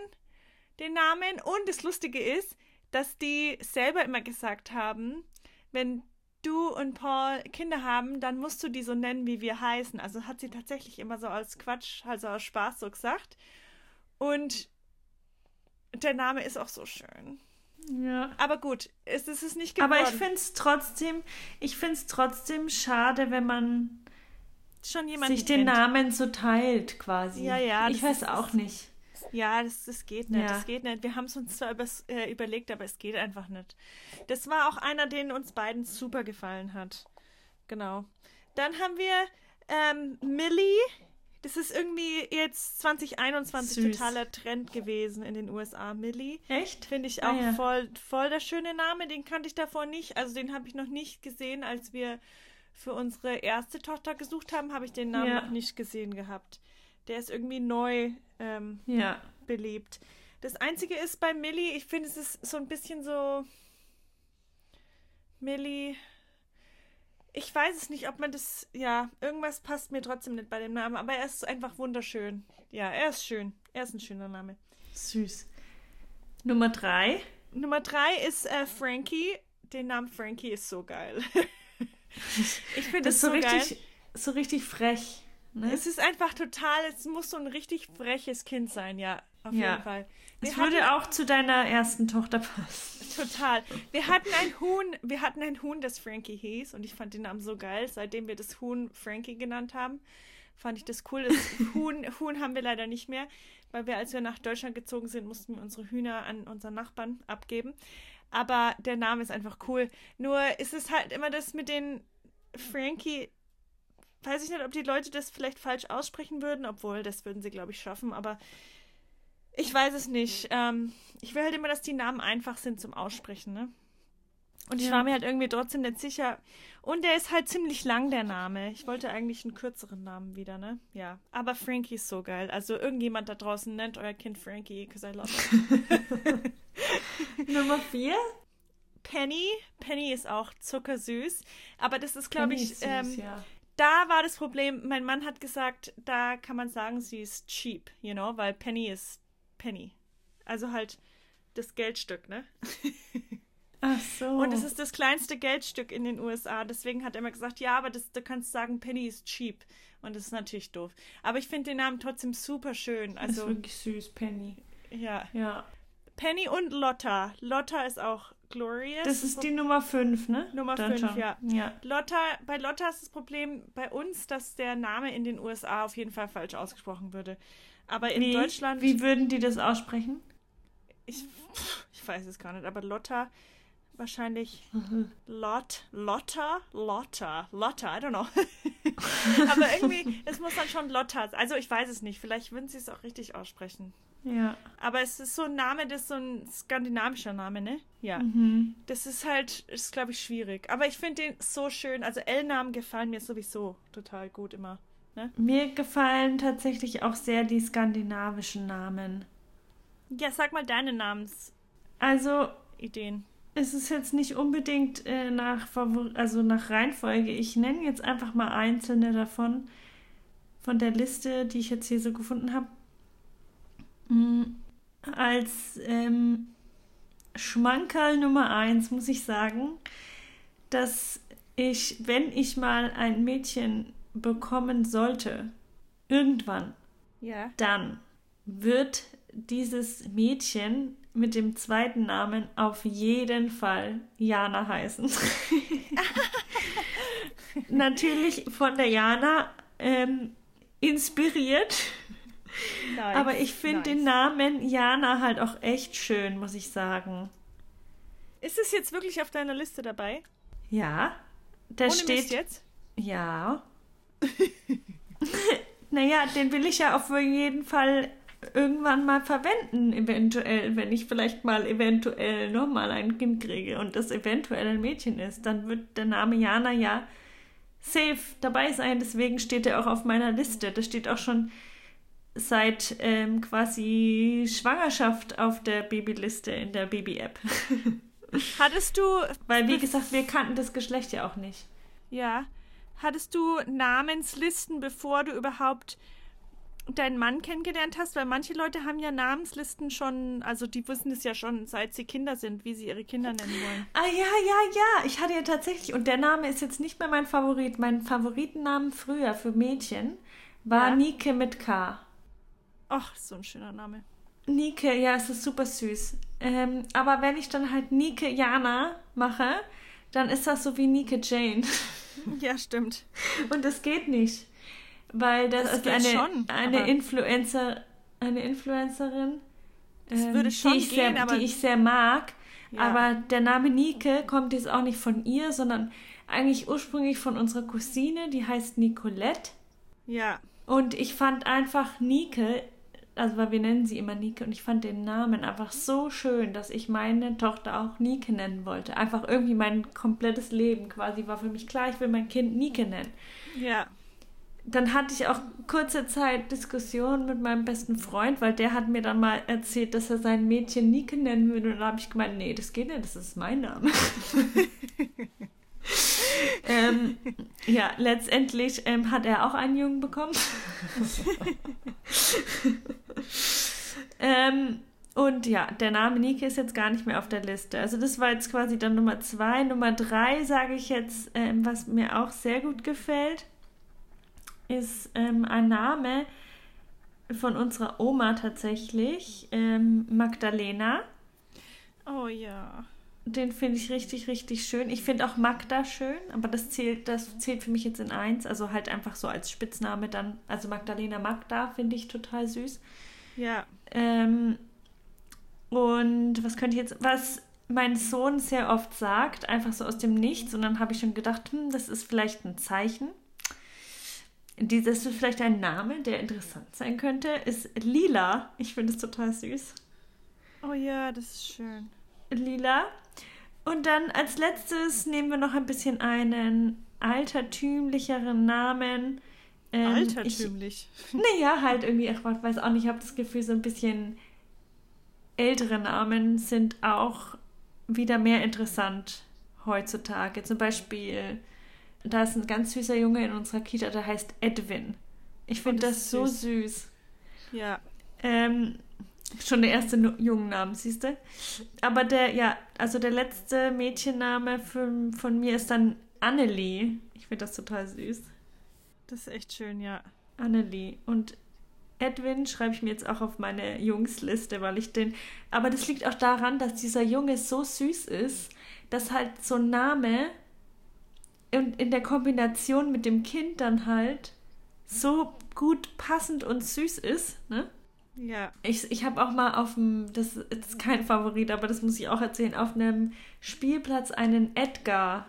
den Namen, und das Lustige ist, dass die selber immer gesagt haben, wenn du und Paul Kinder haben, dann musst du die so nennen, wie wir heißen. Also hat sie tatsächlich immer so als Quatsch, also aus Spaß so gesagt. Und der Name ist auch so schön. ja. Aber gut, es, es ist nicht geworden. Aber ich finde es trotzdem, ich finde es trotzdem schade, wenn man schon jemanden sich den kennt. Namen so teilt, quasi. Ja, ja, Ich weiß auch nicht. Ja, das, das geht nicht. Ja. Das geht nicht. Wir haben es uns zwar äh, überlegt, aber es geht einfach nicht. Das war auch einer, den uns beiden super gefallen hat. Genau. Dann haben wir ähm, Millie. Das ist irgendwie jetzt 2021 Süß. totaler Trend gewesen in den USA. Millie. Echt? Finde ich Ah, auch ja. voll, voll der schöne Name. Den kannte ich davor nicht. Also den habe ich noch nicht gesehen, als wir für unsere erste Tochter gesucht haben, habe ich den Namen Ja. noch nicht gesehen gehabt. Der ist irgendwie neu ähm, Ja. beliebt. Das Einzige ist bei Millie, ich finde, es ist so ein bisschen so. Millie. Ich weiß es nicht, ob man das. Ja, irgendwas passt mir trotzdem nicht bei dem Namen, aber er ist einfach wunderschön. Ja, er ist schön. Er ist ein schöner Name. Süß. Nummer drei. Nummer drei ist äh, Frankie. Den Namen Frankie ist so geil. ich finde Das es ist so, so geil. richtig, so richtig frech. Ne? Es ist einfach total, es muss so ein richtig freches Kind sein, ja, auf Ja. jeden Fall. Es würde auch zu deiner ersten Tochter passen. Total. Wir hatten ein Huhn, wir hatten ein Huhn, das Frankie hieß und ich fand den Namen so geil. Seitdem wir das Huhn Frankie genannt haben, fand ich das cool. Das Huhn, Huhn haben wir leider nicht mehr, weil wir, als wir nach Deutschland gezogen sind, mussten wir unsere Hühner an unseren Nachbarn abgeben. Aber der Name ist einfach cool. Nur ist es halt immer das mit den Frankie. Weiß ich nicht, ob die Leute das vielleicht falsch aussprechen würden, obwohl das würden sie, glaube ich, schaffen, aber ich weiß es nicht. Ähm, ich will halt immer, dass die Namen einfach sind zum Aussprechen, ne? Und ich Ja. war mir halt irgendwie trotzdem nicht sicher. Und der ist halt ziemlich lang, der Name. Ich wollte eigentlich einen kürzeren Namen wieder, ne? Ja. Aber Frankie ist so geil. Also irgendjemand da draußen nennt euer Kind Frankie, because I love it. Nummer vier? Penny. Penny ist auch zuckersüß. Aber das ist, glaube ich, süß, ähm, ja. Da war das Problem. Mein Mann hat gesagt, da kann man sagen, sie ist cheap, you know, weil Penny ist Penny. Also halt das Geldstück, ne? Ach so. Und es ist das kleinste Geldstück in den USA. Deswegen hat er immer gesagt, ja, aber das, du kannst sagen, Penny ist cheap. Und das ist natürlich doof. Aber ich finde den Namen trotzdem super schön. Das ist Also, wirklich süß, Penny. ja. Ja. Penny und Lotta. Lotta ist auch glorious. Das ist die Nummer fünf, ne? Nummer Dann fünf, schon. ja. Ja. Lotta, bei Lotta ist das Problem bei uns, dass der Name in den USA auf jeden Fall falsch ausgesprochen würde. Aber in Wie, Deutschland, Wie würden die das aussprechen? ich, ich weiß es gar nicht, aber Lotta wahrscheinlich Lot, Lotta, Lotta, Lotta, I don't know. aber irgendwie, es muss dann schon Lotta, also ich weiß es nicht, vielleicht würden sie es auch richtig aussprechen. Ja. Aber es ist so ein Name, das ist so ein skandinavischer Name, ne? Ja. Mhm. Das ist halt, ist glaube ich schwierig. Aber ich finde den so schön. Also L-Namen gefallen mir sowieso total gut immer. Ne? Mir gefallen tatsächlich auch sehr die skandinavischen Namen. Ja, sag mal deine Namensideen. Also, es ist jetzt nicht unbedingt äh, nach, Favor also nach Reihenfolge. Ich nenne jetzt einfach mal einzelne davon, von der Liste, die ich jetzt hier so gefunden habe. Mm, Als ähm, Schmankerl Nummer eins muss ich sagen, dass ich, wenn ich mal ein Mädchen bekommen sollte, irgendwann, Ja. dann wird dieses Mädchen mit dem zweiten Namen auf jeden Fall Jana heißen. Natürlich von der Jana ähm, inspiriert. Nice. Aber ich finde nice. den Namen Jana halt auch echt schön, muss ich sagen. Ist es jetzt wirklich auf deiner Liste dabei? Ja, da Ohne steht. Mist jetzt? Ja. naja, den will ich ja auf jeden Fall irgendwann mal verwenden, eventuell, wenn ich vielleicht mal eventuell nochmal ein Kind kriege und das eventuell ein Mädchen ist, dann wird der Name Jana ja safe dabei sein. Deswegen steht er auch auf meiner Liste. Das steht auch schon seit ähm, quasi Schwangerschaft auf der Babyliste in der Baby-App. Hattest du, Weil, wie gesagt, wir kannten das Geschlecht ja auch nicht. ja, hattest du Namenslisten, bevor du überhaupt deinen Mann kennengelernt hast? Weil manche Leute haben ja Namenslisten schon, also die wissen es ja schon, seit sie Kinder sind, wie sie ihre Kinder nennen wollen. Ah ja, ja, ja. Ich hatte ja tatsächlich, und der Name ist jetzt nicht mehr mein Favorit. Mein Favoritennamen früher für Mädchen war Ja. Nike mit K. Ach, so ein schöner Name. Nike, ja, es ist super süß. Ähm, aber wenn ich dann halt Nike Jana mache, dann ist das so wie Nike Jane. Ja, stimmt. Und das geht nicht. Weil das, Das ist eine, schon, eine Influencer, eine Influencerin, ähm, die, ich gehen, sehr, die ich sehr mag. Ja. Aber der Name Nike kommt jetzt auch nicht von ihr, sondern eigentlich ursprünglich von unserer Cousine, die heißt Nicolette. Ja, Und ich fand einfach Nike, also weil wir nennen sie immer Nike, und ich fand den Namen einfach so schön, dass ich meine Tochter auch Nike nennen wollte. Einfach irgendwie mein komplettes Leben quasi war für mich klar, ich will mein Kind Nike nennen. ja. Dann hatte ich auch kurze Zeit Diskussion mit meinem besten Freund, weil der hat mir dann mal erzählt, dass er sein Mädchen Nike nennen würde. Und da habe ich gemeint, nee, das geht nicht, das ist mein Name. ähm, ja, letztendlich ähm, hat er auch einen Jungen bekommen. ähm, und ja, der Name Nike ist jetzt gar nicht mehr auf der Liste. Also das war jetzt quasi dann Nummer zwei. Nummer drei sage ich jetzt, ähm, was mir auch sehr gut gefällt, ist ähm, ein Name von unserer Oma tatsächlich, ähm, Magdalena. Oh ja. Den finde ich richtig, richtig schön. Ich finde auch Magda schön, aber das zählt, das zählt für mich jetzt in eins. Also halt einfach so als Spitzname dann. Also Magdalena Magda finde ich total süß. Ja. Ähm, und was könnte ich jetzt, was mein Sohn sehr oft sagt, einfach so aus dem Nichts, und dann habe ich schon gedacht, hm, das ist vielleicht ein Zeichen. Dieses ist vielleicht ein Name, der interessant sein könnte, ist Lila. Ich finde es total süß. Oh ja, das ist schön. Lila. Und dann als letztes nehmen wir noch ein bisschen einen altertümlicheren Namen. Ähm, Altertümlich. Ich, naja, halt irgendwie, ich weiß auch nicht, ich habe das Gefühl, so ein bisschen ältere Namen sind auch wieder mehr interessant heutzutage. Zum Beispiel, da ist ein ganz süßer Junge in unserer Kita, der heißt Edwin. Ich finde Oh, das das, ist so süß. süß. Ja. Ähm, schon der erste Nu- Jungenname, siehst du? Aber der, ja, also der letzte Mädchenname von, von mir ist dann Annelie. Ich finde das total süß. Das ist echt schön, ja. Annelie. Und Edwin schreibe ich mir jetzt auch auf meine Jungsliste, weil ich den. Aber das liegt auch daran, dass dieser Junge so süß ist, dass halt so ein Name und in der Kombination mit dem Kind dann halt so gut passend und süß ist, ne? Ja. Ich, ich habe auch mal auf dem, das ist kein Favorit, aber das muss ich auch erzählen, auf einem Spielplatz einen Edgar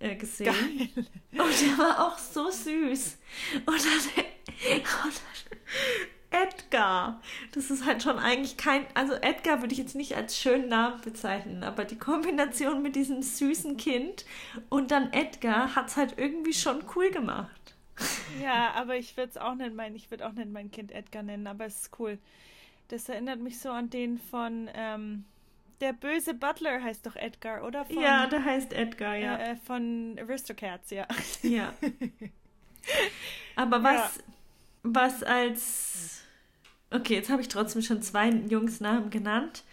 äh, gesehen. Geil. Und der war auch so süß. Und dann, und dann Edgar. Das ist halt schon eigentlich kein, also Edgar würde ich jetzt nicht als schönen Namen bezeichnen, aber die Kombination mit diesem süßen Kind und dann Edgar hat es halt irgendwie schon cool gemacht. Ja, aber ich würde es auch nicht mein, ich würde auch nicht mein Kind Edgar nennen, aber es ist cool. Das erinnert mich so an den von, ähm, der böse Butler heißt doch Edgar, oder? Von, ja, der heißt Edgar, ja. äh, von Aristocats, ja. Ja. Aber was, was als. Okay, jetzt habe ich trotzdem schon zwei Jungsnamen genannt.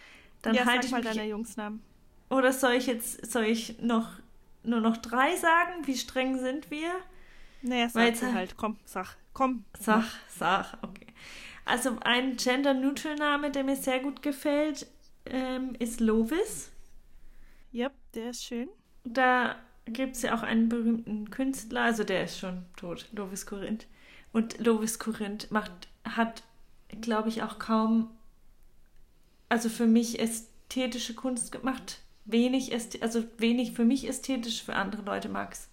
Dann ja, halte ich mal mich. deine Jungsnamen. Oder soll ich jetzt soll ich noch nur noch drei sagen? Wie streng sind wir? Naja, Weil sag jetzt- du halt. Komm, sag. Komm. Sag, sag, okay. Also ein Gender-Neutral-Name, der mir sehr gut gefällt, ähm, ist Lovis. Yep, der ist schön. Da gibt es ja auch einen berühmten Künstler, also der ist schon tot, Lovis Corinth. Und Lovis Corinth macht, hat, glaube ich, auch kaum, also für mich ästhetische Kunst gemacht. Wenig, also wenig für mich ästhetisch, für andere Leute mag es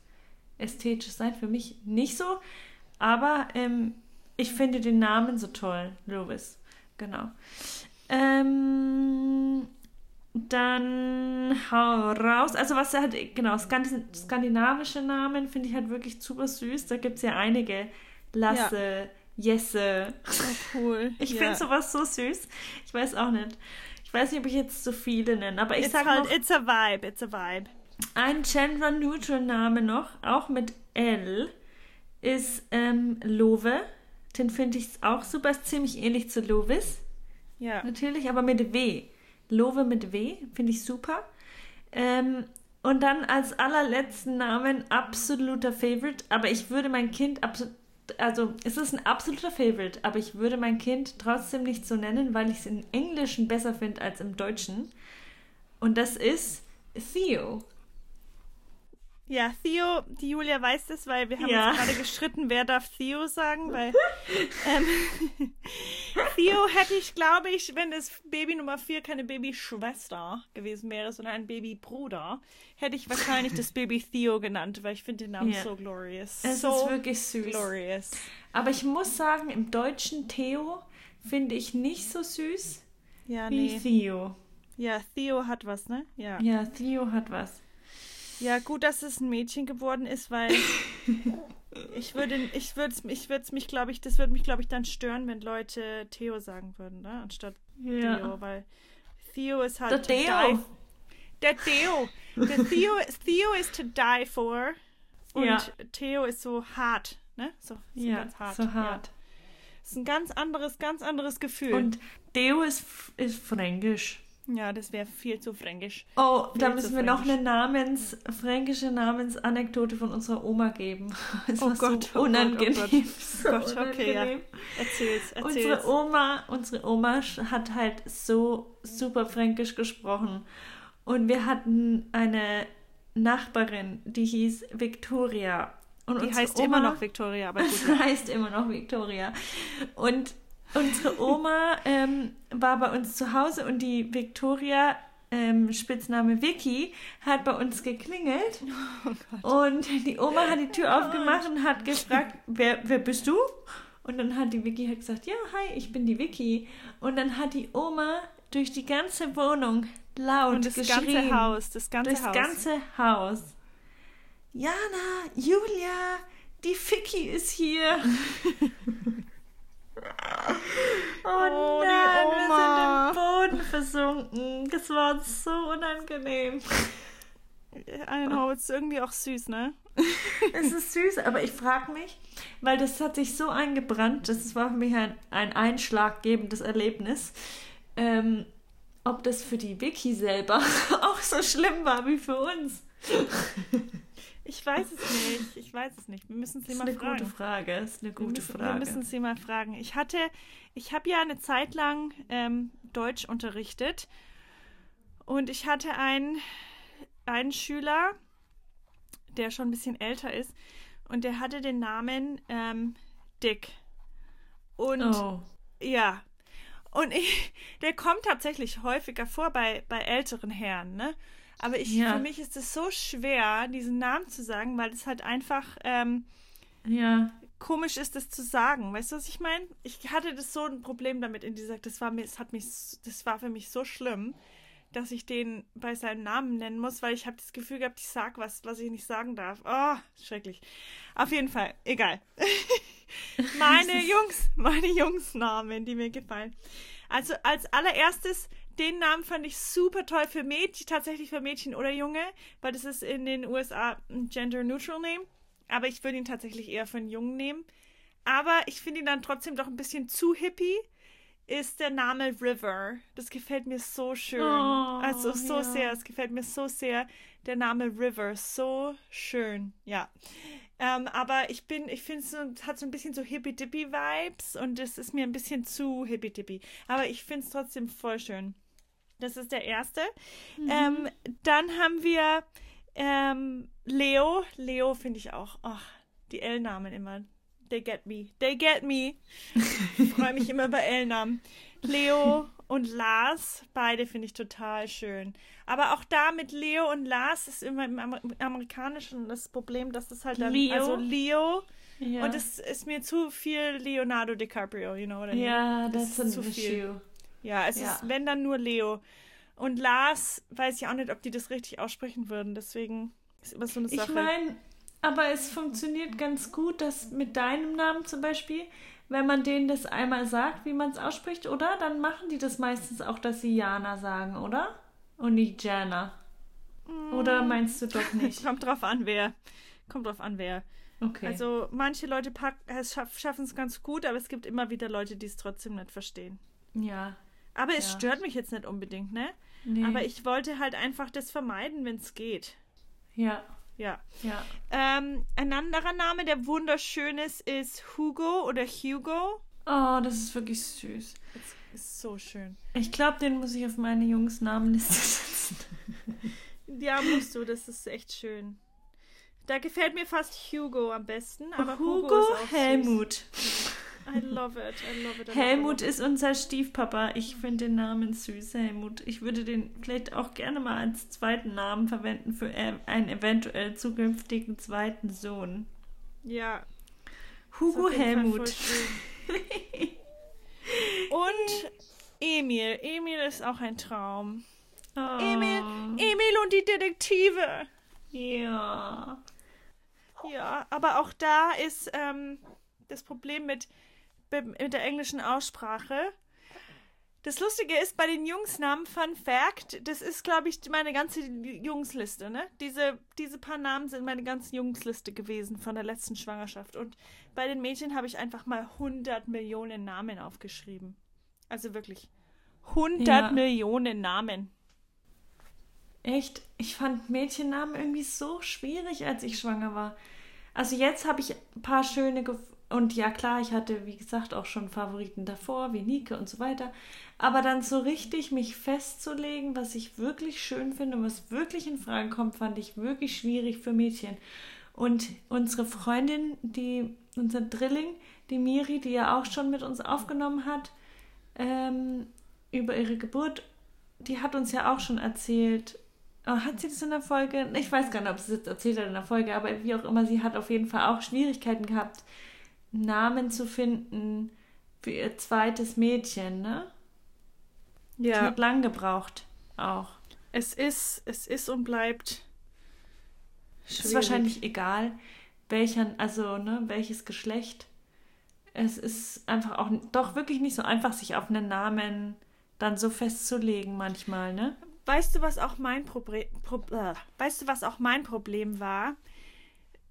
ästhetisch sein, für mich nicht so. Aber ähm, ich finde den Namen so toll, Lovis. Genau. Ähm, dann hau raus. Also was er hat, genau, Skandi skandinavische Namen finde ich halt wirklich super süß. Da gibt es ja einige. Lasse, Jesse. Oh, cool. Ich ja. finde sowas so süß. Ich weiß auch nicht. Ich weiß nicht, ob ich jetzt so viele nenne, aber ich It's sage halt, noch it's a vibe, it's a vibe. Ein Gender-Neutral-Name noch, auch mit L, ist ähm, Love. Den finde ich auch super, ist ziemlich ähnlich zu Lovis. Ja. Natürlich, aber mit W. Love mit W, finde ich super. Ähm, und dann als allerletzten Namen absoluter Favorite, aber ich würde mein Kind absolut, also es ist ein absoluter Favorite, aber ich würde mein Kind trotzdem nicht so nennen, weil ich es im Englischen besser finde als im Deutschen. Und das ist Theo. Ja, Theo, die Julia weiß das, weil wir haben Ja. uns gerade gestritten, wer darf Theo sagen, weil ähm, Theo hätte ich, glaube ich, wenn das Baby Nummer 4 keine Babyschwester gewesen wäre, sondern ein Babybruder, hätte ich wahrscheinlich das Baby Theo genannt, weil ich finde den Namen Ja. so glorious. Es so ist wirklich süß. glorious. Aber ich muss sagen, im Deutschen Theo finde ich nicht so süß Ja, wie nee. Theo. Ja, Theo hat was, ne? Ja. Ja, Theo hat was. Ja, gut, dass es ein Mädchen geworden ist, weil ich würde, ich würde, ich würde mich, glaube ich, das würde mich, glaube ich, dann stören, wenn Leute Theo sagen würden, ne, anstatt Ja. Theo, weil Theo ist halt Der Theo. die- Der Theo, der Theo, Theo ist to die for und Ja. Theo ist so hart, ne, so, so Ja, ganz hart. so hart. Ja. Ist ein ganz anderes, ganz anderes Gefühl. Und Theo ist, ist fränkisch. Ja, das wäre viel zu fränkisch. Oh, da Viel müssen zu wir noch fränkisch. eine Namens, fränkische Namensanekdote von unserer Oma geben. Es Oh Gott, so oh Gott, oh unangenehm. Gott. So Oh Gott, okay, ja. unangenehm. Erzähl's, erzähl's. Unsere Oma, unsere Oma hat halt so super fränkisch gesprochen. Und wir hatten eine Nachbarin, die hieß Victoria. Und Die heißt Oma, immer noch Victoria, aber gut. Heißt immer noch Victoria. Und unsere Oma ähm, war bei uns zu Hause und die Victoria, ähm, Spitzname Vicky, hat bei uns geklingelt. und die Oma hat die Tür aufgemacht und hat gefragt, wer, wer bist du? Und dann hat die Vicky halt gesagt, ja, hi, ich bin die Vicky. Und dann hat die Oma durch die ganze Wohnung laut Und das geschrien. ganze Haus, das ganze Durchs Haus. ganze Haus. Jana, Julia, die Ficky ist hier. oh, Oh, nein, wir sind im Boden versunken. Das war so unangenehm. I don't know, ist irgendwie auch süß, ne? Es ist süß, aber ich frage mich, weil das hat sich so eingebrannt, das war für mich ein, ein einschlaggebendes Erlebnis, ähm, ob das für die Vicky selber auch so schlimm war wie für uns. Ich weiß es nicht. Ich weiß es nicht. Wir müssen sie Das ist mal eine fragen. gute Frage. Das ist eine wir gute müssen, Frage. Wir müssen sie mal fragen. Ich hatte, ich habe ja eine Zeit lang ähm, Deutsch unterrichtet und ich hatte einen, einen Schüler, der schon ein bisschen älter ist und der hatte den Namen ähm, Dick. Und oh. Ja. Und ich, der kommt tatsächlich häufiger vor bei, bei älteren Herren, ne? Aber ich, Ja. für mich ist es so schwer, diesen Namen zu sagen, weil es halt einfach ähm, Ja. komisch ist, das zu sagen. Weißt du, was ich meine? Ich hatte das so ein Problem damit in dieser, das war mir, es hat mich, das war für mich so schlimm, dass ich den bei seinem Namen nennen muss, weil ich habe das Gefühl gehabt, ich sag was, was ich nicht sagen darf. Oh, schrecklich. Auf jeden Fall, egal. meine Jungs, meine Jungsnamen, die mir gefallen. Also als allererstes, den Namen fand ich super toll für Mädchen, tatsächlich für Mädchen oder Junge, weil das ist in den USA ein gender-neutral Name. Aber ich würde ihn tatsächlich eher für einen Jungen nehmen. Aber ich finde ihn dann trotzdem doch ein bisschen zu hippie. Ist der Name River. Das gefällt mir so schön. Oh, also so ja. sehr. Es gefällt mir so sehr. Der Name River. So schön. Ja. Ähm, aber ich bin, ich finde es hat so ein bisschen so hippie-dippy-Vibes und es ist mir ein bisschen zu hippie-dippy. Aber ich finde es trotzdem voll schön. Das ist der erste. Mhm. Ähm, dann haben wir ähm, Leo. Leo finde ich auch. Ach, die L-Namen immer. They get me. They get me. Ich freue mich immer bei L-Namen. Leo und Lars, beide finde ich total schön. Aber auch da mit Leo und Lars ist immer im Amer Amerikanischen das Problem, dass es halt dann, Leo. also Leo ja. und es ist mir zu viel Leonardo DiCaprio, you know what I mean? Ja, das ist zu viel. Issue. Ja, es ja. ist, wenn dann nur Leo. Und Lars weiß ich auch nicht, ob die das richtig aussprechen würden, deswegen ist immer so eine Sache. Ich meine, aber es funktioniert ganz gut, dass mit deinem Namen zum Beispiel, wenn man denen das einmal sagt, wie man es ausspricht, oder? Dann machen die das meistens auch, dass sie Jana sagen, oder? Und nicht Jana. Oder mm. meinst du doch nicht? Kommt drauf an, wer. Kommt drauf an, wer. Okay. Also manche Leute schaffen es ganz gut, aber es gibt immer wieder Leute, die es trotzdem nicht verstehen. Ja. Aber es ja. stört mich jetzt nicht unbedingt, ne? Nee. Aber ich wollte halt einfach das vermeiden, wenn es geht. Ja. Ja. ja. Ähm, ein anderer Name, der wunderschön ist, ist Hugo oder Hugo. Oh, das ist wirklich süß. Das ist so schön. Ich glaube, den muss ich auf meine Jungsnamenliste setzen. ja, musst du. Das ist echt schön. Da gefällt mir fast Hugo am besten, aber Hugo, Hugo ist auch Helmut. Süß. I love it, I love it. I Helmut ist unser Stiefpapa. Ich finde den Namen süß, Helmut. Ich würde den vielleicht auch gerne mal als zweiten Namen verwenden für e- einen eventuell zukünftigen zweiten Sohn. Ja. Hugo Helmut. und Emil. Emil ist auch ein Traum. Oh. Emil, Emil und die Detektive. Ja. Ja, aber auch da ist ähm, das Problem mit mit der englischen Aussprache. Das Lustige ist, bei den Jungsnamen, Fun Fact, das ist, glaube ich, meine ganze Jungsliste, ne? Diese, diese paar Namen sind meine ganze Jungsliste gewesen von der letzten Schwangerschaft. Und bei den Mädchen habe ich einfach mal 100 Millionen Namen aufgeschrieben. Also wirklich 100 ja. Millionen Namen. Echt? Ich fand Mädchennamen irgendwie so schwierig, als ich schwanger war. Also jetzt habe ich ein paar schöne und ja, klar, ich hatte, wie gesagt, auch schon Favoriten davor, wie Nike und so weiter. Aber dann so richtig mich festzulegen, was ich wirklich schön finde und was wirklich in Frage kommt, fand ich wirklich schwierig für Mädchen. Und unsere Freundin, die, unser Drilling, die Miri, die ja auch schon mit uns aufgenommen hat, ähm, über ihre Geburt, die hat uns ja auch schon erzählt, oh, hat sie das in der Folge? Ich weiß gar nicht, ob sie es jetzt erzählt hat in der Folge, aber wie auch immer, sie hat auf jeden Fall auch Schwierigkeiten gehabt, Namen zu finden für ihr zweites Mädchen, ne? Ja. Die hat lang gebraucht, auch. Es ist, es ist und bleibt. Es ist wahrscheinlich egal, welcher, also, ne, welches Geschlecht. Es ist einfach auch doch wirklich nicht so einfach, sich auf einen Namen dann so festzulegen manchmal, ne? Weißt du, was auch mein Problem, Pro, äh, weißt du, was auch mein Problem war?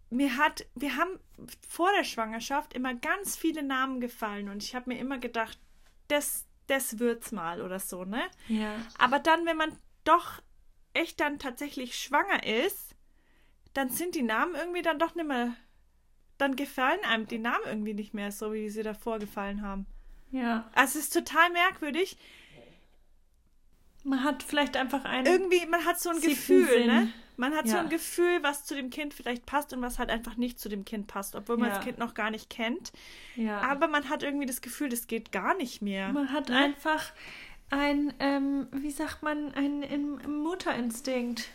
Mir hat, wir haben vor der Schwangerschaft immer ganz viele Namen gefallen und ich habe mir immer gedacht, das, das wird's mal oder so, ne? Ja. Aber dann, wenn man doch echt dann tatsächlich schwanger ist, dann sind die Namen irgendwie dann doch nicht mehr, dann gefallen einem die Namen irgendwie nicht mehr so, wie sie davor gefallen haben. Ja. Also es ist total merkwürdig. Man hat vielleicht einfach ein. Irgendwie, man hat so ein Gefühl, ne? Man hat ja. so ein Gefühl, was zu dem Kind vielleicht passt und was halt einfach nicht zu dem Kind passt, obwohl man ja. das Kind noch gar nicht kennt. Ja. Aber man hat irgendwie das Gefühl, das geht gar nicht mehr. Man hat ne? einfach ein, ähm, wie sagt man, ein, Mutterinstinkt.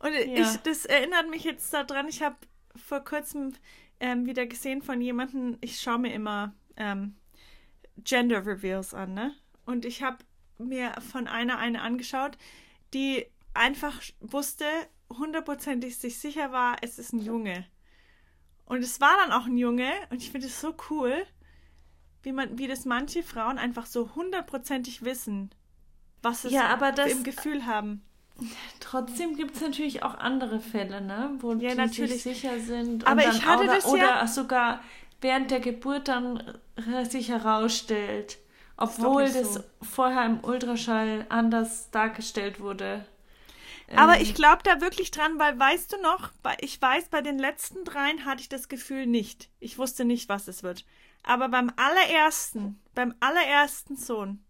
Und ich, das erinnert mich jetzt daran, ich habe vor kurzem ähm, wieder gesehen von jemandem, ich schaue mir immer ähm, Gender Reveals an, ne? Und ich habe mir von einer eine angeschaut, die einfach wusste, hundertprozentig sich sicher war, es ist ein Junge. Und es war dann auch ein Junge und ich finde es so cool, wie man, wie das manche Frauen einfach so hundertprozentig wissen, was es ja, aber das, im Gefühl haben. Trotzdem gibt es natürlich auch andere Fälle, ne? Wo ja, die natürlich. sich sicher sind. Aber ich hatte oder, das ja oder sogar während der Geburt dann sich herausstellt, obwohl das, so. das vorher im Ultraschall anders dargestellt wurde. Aber Ähm, ich glaube da wirklich dran, weil weißt du noch, ich weiß, bei den letzten dreien hatte ich das Gefühl nicht. Ich wusste nicht, was es wird. Aber beim allerersten, beim allerersten Sohn,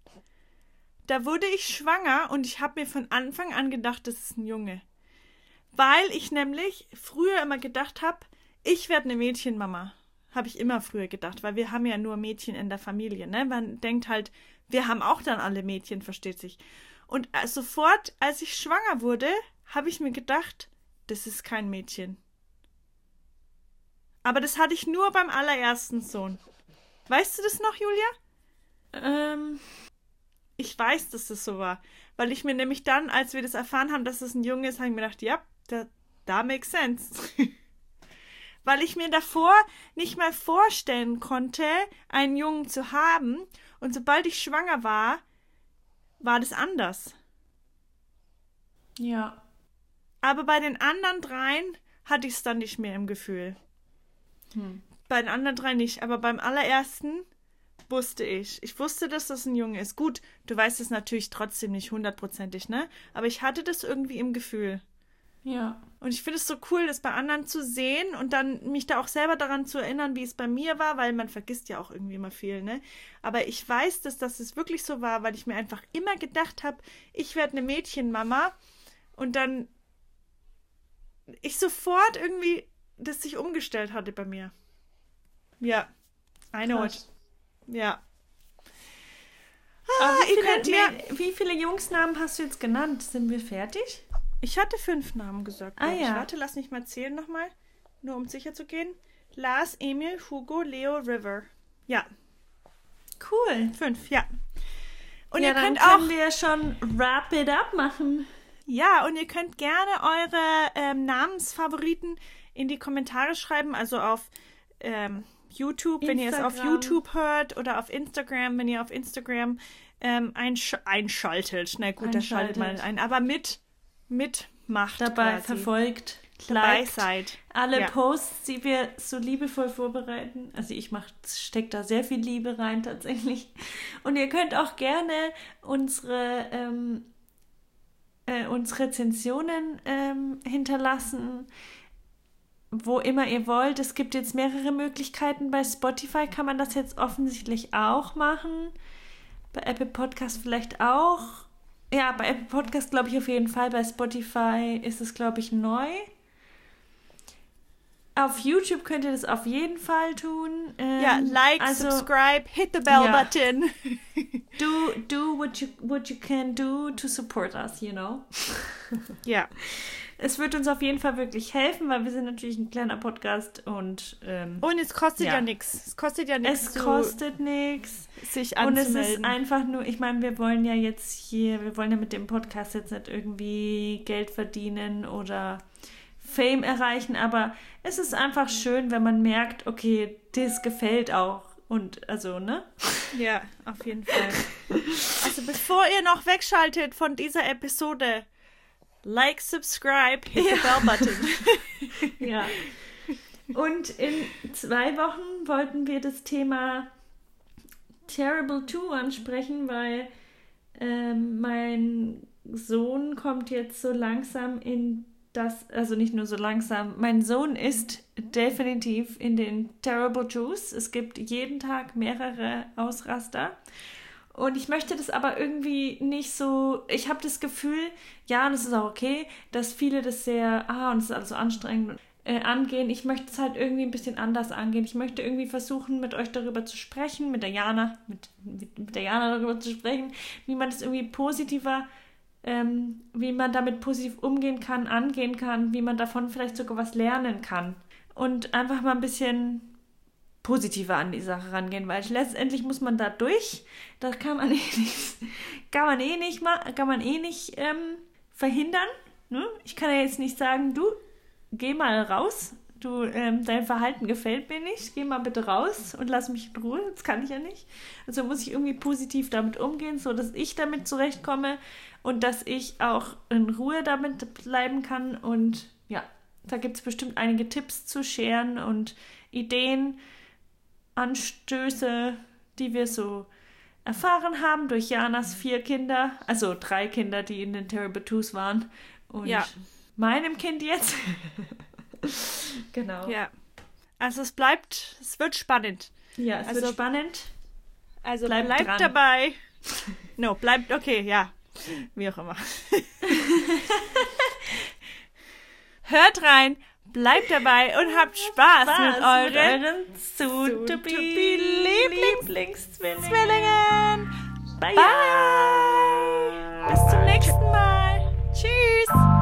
da wurde ich schwanger und ich habe mir von Anfang an gedacht, das ist ein Junge. Weil ich nämlich früher immer gedacht habe, ich werde eine Mädchenmama. Habe ich immer früher gedacht, weil wir haben ja nur Mädchen in der Familie, ne? Man denkt halt, wir haben auch dann alle Mädchen, versteht sich. Und äh, sofort, als ich schwanger wurde, habe ich mir gedacht, das ist kein Mädchen. Aber das hatte ich nur beim allerersten Sohn. Weißt du das noch, Julia? ähm, Ich weiß, dass das so war. Weil ich mir nämlich dann, als wir das erfahren haben, dass es ein Junge ist, habe ich mir gedacht, ja, da, da makes sense. Weil ich mir davor nicht mal vorstellen konnte, einen Jungen zu haben. Und sobald ich schwanger war, war das anders. ja. Aber bei den anderen dreien hatte ich es dann nicht mehr im Gefühl. Hm. Bei den anderen drei nicht, aber beim allerersten wusste ich. Ich wusste, dass das ein Junge ist. Gut, du weißt es natürlich trotzdem nicht hundertprozentig, ne? Aber ich hatte das irgendwie im Gefühl. Ja. Und ich finde es so cool, das bei anderen zu sehen und dann mich da auch selber daran zu erinnern, wie es bei mir war, weil man vergisst ja auch irgendwie immer viel, ne? Aber ich weiß, dass, dass es wirklich so war, weil ich mir einfach immer gedacht habe, ich werde eine Mädchenmama und dann ich sofort irgendwie das sich umgestellt hatte bei mir. Ja. I know it. Ja. Ah, wie, viele, nee, wie viele Jungsnamen hast du jetzt genannt? Sind wir fertig? Ich hatte fünf Namen gesagt. Ah, glaub ich. ja. Warte, lass mich mal zählen nochmal. Nur um sicher zu gehen. Lars, Emil, Hugo, Leo, River. Ja, Cool. fünf, ja. Und ja, ihr dann könnt können auch, wir schon wrap it up machen. ja, und ihr könnt gerne eure ähm, Namensfavoriten in die Kommentare schreiben, also auf ähm, YouTube, wenn ihr es auf Instagram. YouTube hört, oder auf Instagram, wenn ihr auf Instagram ähm, einsch einschaltet. Na gut, da schaltet man ein, aber mit, mitmacht Dabei quasi. verfolgt, dabei liked seid. alle Ja. Posts, die wir so liebevoll vorbereiten. Also ich mach, steck da sehr viel Liebe rein tatsächlich. Und ihr könnt auch gerne unsere, ähm, äh, uns Rezensionen ähm, hinterlassen, wo immer ihr wollt. Es gibt jetzt mehrere Möglichkeiten. Bei Spotify kann man das jetzt offensichtlich auch machen. Bei Apple Podcast vielleicht auch. Ja, bei Apple Podcast glaube ich auf jeden Fall. Bei Spotify ist es, glaube ich, neu. Auf YouTube könnt ihr das auf jeden Fall tun. Ähm, Ja, like, also subscribe, hit the bell Ja. button. do do what you what you can do to support us, you know. ja. Es wird uns auf jeden Fall wirklich helfen, weil wir sind natürlich ein kleiner Podcast und ähm, Und es kostet ja, Ja. nichts. Es kostet ja nichts, es kostet nichts. sich Und es anzumelden. ist einfach nur, ich meine, wir wollen ja jetzt hier, wir wollen ja mit dem Podcast jetzt nicht irgendwie Geld verdienen oder Fame erreichen, aber es ist einfach schön, wenn man merkt, okay, das gefällt auch. Und also, ne? Ja, auf jeden Fall. also bevor ihr noch wegschaltet von dieser Episode, like, subscribe, hit the bell button. Ja. Und in zwei Wochen wollten wir das Thema Terrible 2 ansprechen, weil ähm, mein Sohn kommt jetzt so langsam in das, also nicht nur so langsam, mein Sohn ist definitiv in den Terrible Twos. Es gibt jeden Tag mehrere Ausraster. Und ich möchte das aber irgendwie nicht so. Ich habe das Gefühl, ja, und es ist auch okay, dass viele das sehr, ah, und es ist alles so anstrengend äh, angehen. Ich möchte es halt irgendwie ein bisschen anders angehen. Ich möchte irgendwie versuchen, mit euch darüber zu sprechen, mit der Jana, mit, mit, mit der Jana darüber zu sprechen, wie man das irgendwie positiver, ähm, wie man damit positiv umgehen kann, angehen kann, wie man davon vielleicht sogar was lernen kann. Und einfach mal ein bisschen positiver an die Sache rangehen, weil letztendlich muss man da durch. Das kann man eh nicht, kann man eh nicht, kann man eh nicht ähm, verhindern. Ne? Ich kann ja jetzt nicht sagen, du geh mal raus. Du, ähm, dein Verhalten gefällt mir nicht. Geh mal bitte raus und lass mich in Ruhe. Das kann ich ja nicht. Also muss ich irgendwie positiv damit umgehen, so dass ich damit zurechtkomme und dass ich auch in Ruhe damit bleiben kann. Und ja, da gibt es bestimmt einige Tipps zu scheren und Ideen, Anstöße, die wir so erfahren haben durch Janas vier Kinder, also drei Kinder, die in den Terrible Twos waren, und Ja. meinem Kind jetzt. genau. Ja. Also es bleibt, es wird spannend. Ja, es Also- wird spannend. Also Bleibt bleibt, dabei. No, bleibt, okay, ja. Wie auch immer. Hört rein, Bleibt dabei und habt Spaß, Spaß mit euren, euren Soon-to-be-Lieblingszwillingen. Bye. Bye. Bis zum nächsten Mal. Tschüss.